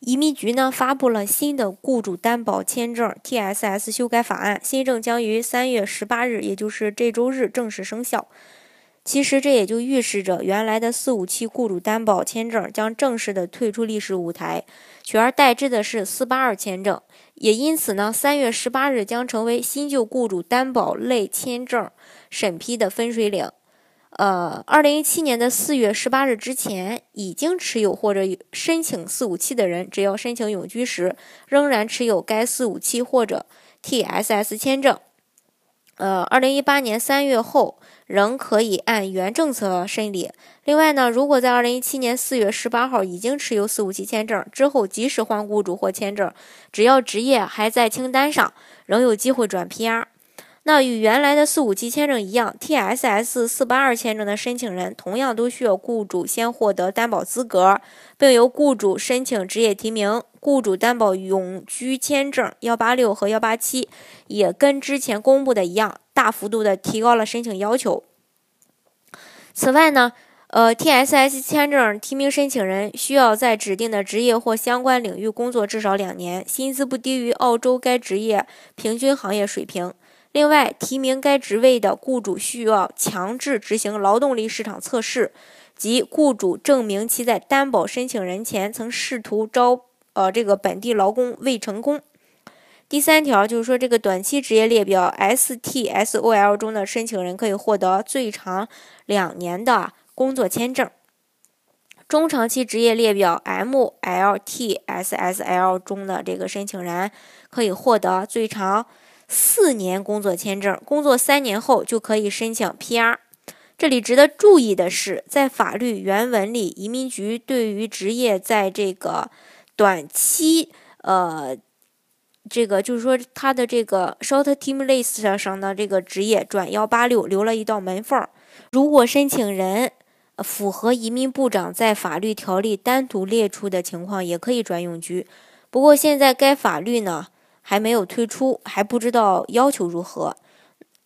移民局呢发布了新的雇主担保签证 （TSS） 修改法案，新政将于三月十八日，也就是这周日正式生效。其实这也就预示着原来的四五七雇主担保签证将正式的退出历史舞台，取而代之的是四八二签证。也因此呢，三月十八日将成为新旧雇主担保类签证审批的分水岭。呃，二零一七年的四月十八日之前，已经持有或者申请四五七的人，只要申请永居时仍然持有该四五七或者 TSS 签证，呃，二零一八年三月后仍可以按原政策审理。另外呢，如果在二零一七年四月十八号已经持有四五七签证之后，即使换雇主或签证，只要职业还在清单上，仍有机会转 PR。那与原来的四五七签证一样，TSS 四八二签证的申请人同样都需要雇主先获得担保资格，并由雇主申请职业提名。雇主担保永居签证幺八六和幺八七也跟之前公布的一样，大幅度的提高了申请要求。此外呢，呃，TSS 签证提名申请人需要在指定的职业或相关领域工作至少两年，薪资不低于澳洲该职业平均行业水平。另外，提名该职位的雇主需要强制执行劳动力市场测试，即雇主证明其在担保申请人前曾试图招呃这个本地劳工未成功。第三条就是说，这个短期职业列表 STSOL 中的申请人可以获得最长两年的工作签证；中长期职业列表 MLTSSL 中的这个申请人可以获得最长。四年工作签证，工作三年后就可以申请 PR。这里值得注意的是，在法律原文里，移民局对于职业在这个短期，呃，这个就是说他的这个 short term list 上的这个职业转幺八六留了一道门缝。如果申请人符合移民部长在法律条例单独列出的情况，也可以转永居。不过现在该法律呢？还没有推出，还不知道要求如何。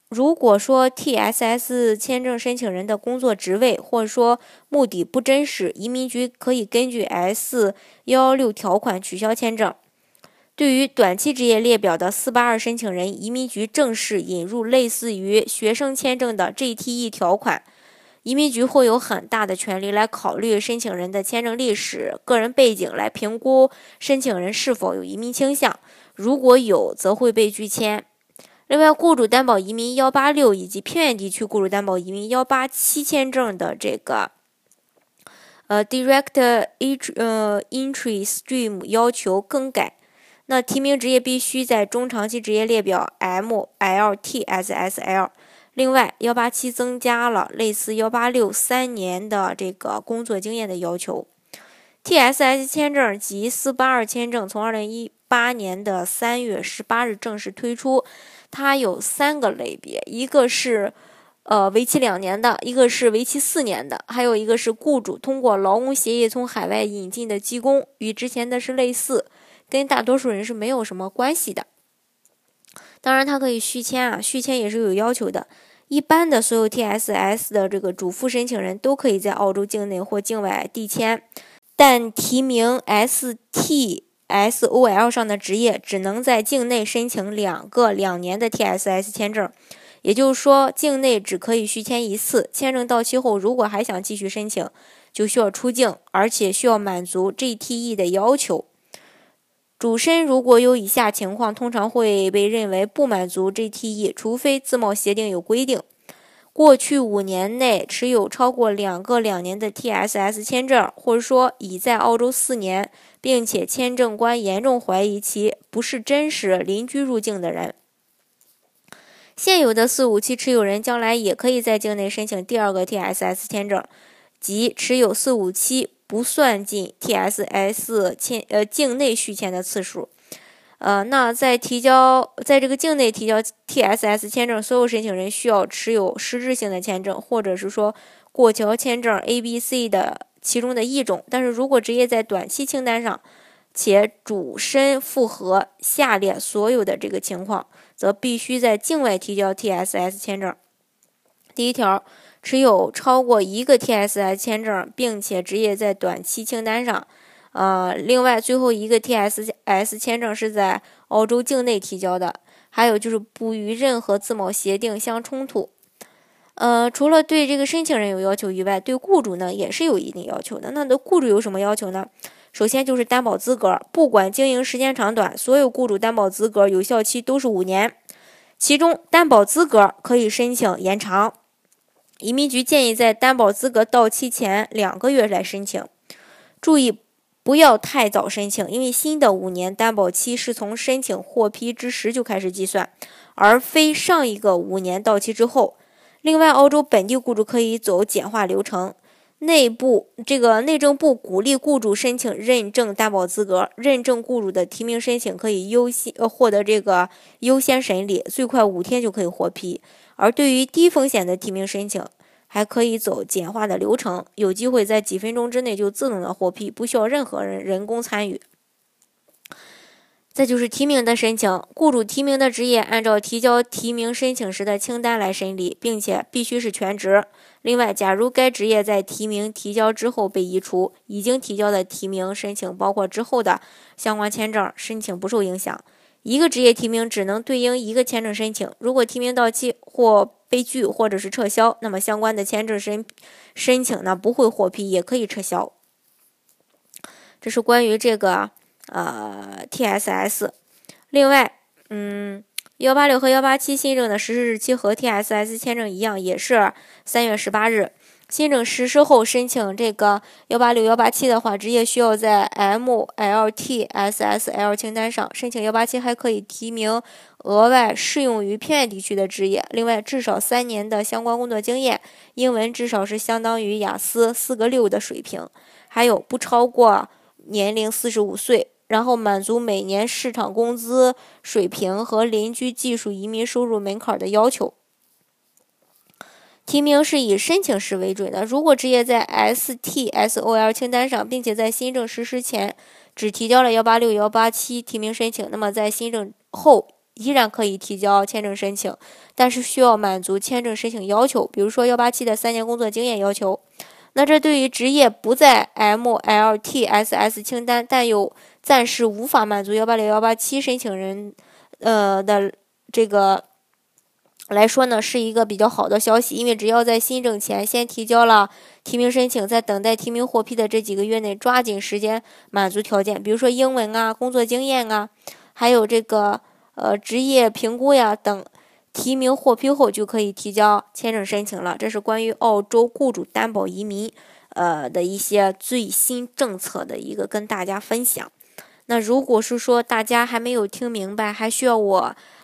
如果说 TSS 签证申请人的工作职位或者说目的不真实，移民局可以根据 S 幺幺六条款取消签证。对于短期职业列表的四八二申请人，移民局正式引入类似于学生签证的 GTE 条款。移民局会有很大的权利来考虑申请人的签证历史、个人背景，来评估申请人是否有移民倾向。如果有，则会被拒签。另外，雇主担保移民幺八六以及偏远地区雇主担保移民幺八七签证的这个呃 direct entry 呃 entry stream 要求更改。那提名职业必须在中长期职业列表 MLTSSL。另外，幺八七增加了类似幺八六三年的这个工作经验的要求。TSS 签证及四八二签证从二零一八年的三月十八日正式推出，它有三个类别，一个是呃为期两年的，一个是为期四年的，还有一个是雇主通过劳工协议从海外引进的技工，与之前的是类似，跟大多数人是没有什么关系的。当然，它可以续签啊，续签也是有要求的。一般的所有 TSS 的这个主副申请人都可以在澳洲境内或境外递签，但提名 ST。SOL 上的职业只能在境内申请两个两年的 TSS 签证，也就是说，境内只可以续签一次。签证到期后，如果还想继续申请，就需要出境，而且需要满足 GTE 的要求。主申如果有以下情况，通常会被认为不满足 GTE，除非自贸协定有规定。过去五年内持有超过两个两年的 TSS 签证，或者说已在澳洲四年，并且签证官严重怀疑其不是真实邻居入境的人。现有的四五七持有人将来也可以在境内申请第二个 TSS 签证，即持有四五七不算进 TSS 签呃境内续签的次数。呃，那在提交在这个境内提交 TSS 签证，所有申请人需要持有实质性的签证，或者是说过桥签证 A、B、C 的其中的一种。但是如果职业在短期清单上，且主申符合下列所有的这个情况，则必须在境外提交 TSS 签证。第一条，持有超过一个 TSS 签证，并且职业在短期清单上。呃，另外最后一个 TSS 签证是在澳洲境内提交的，还有就是不与任何自贸协定相冲突。呃，除了对这个申请人有要求以外，对雇主呢也是有一定要求的。那的雇主有什么要求呢？首先就是担保资格，不管经营时间长短，所有雇主担保资格有效期都是五年，其中担保资格可以申请延长。移民局建议在担保资格到期前两个月来申请，注意。不要太早申请，因为新的五年担保期是从申请获批之时就开始计算，而非上一个五年到期之后。另外，澳洲本地雇主可以走简化流程，内部这个内政部鼓励雇主申请认证担保资格，认证雇主的提名申请可以优先获得这个优先审理，最快五天就可以获批。而对于低风险的提名申请，还可以走简化的流程，有机会在几分钟之内就自动的获批，不需要任何人人工参与。再就是提名的申请，雇主提名的职业按照提交提名申请时的清单来审理，并且必须是全职。另外，假如该职业在提名提交之后被移除，已经提交的提名申请，包括之后的相关签证申请不受影响。一个职业提名只能对应一个签证申请，如果提名到期或被拒或者是撤销，那么相关的签证申申请呢不会获批，也可以撤销。这是关于这个呃 TSS。另外，嗯，幺八六和幺八七新政的实施日期和 TSS 签证一样，也是三月十八日。新政实施后，申请这个幺八六幺八七的话，职业需要在 MLTSSL 清单上申请幺八七，还可以提名额外适用于偏远地区的职业。另外，至少三年的相关工作经验，英文至少是相当于雅思四个六的水平，还有不超过年龄四十五岁，然后满足每年市场工资水平和邻居技术移民收入门槛的要求。提名是以申请时为准的。如果职业在 STSOL 清单上，并且在新政实施前只提交了幺八六幺八七提名申请，那么在新政后依然可以提交签证申请，但是需要满足签证申请要求，比如说幺八七的三年工作经验要求。那这对于职业不在 MLTSS 清单，但又暂时无法满足幺八六幺八七申请人，呃的这个。来说呢，是一个比较好的消息，因为只要在新政前先提交了提名申请，在等待提名获批的这几个月内，抓紧时间满足条件，比如说英文啊、工作经验啊，还有这个呃职业评估呀等，提名获批后就可以提交签证申请了。这是关于澳洲雇主担保移民呃的一些最新政策的一个跟大家分享。那如果是说大家还没有听明白，还需要我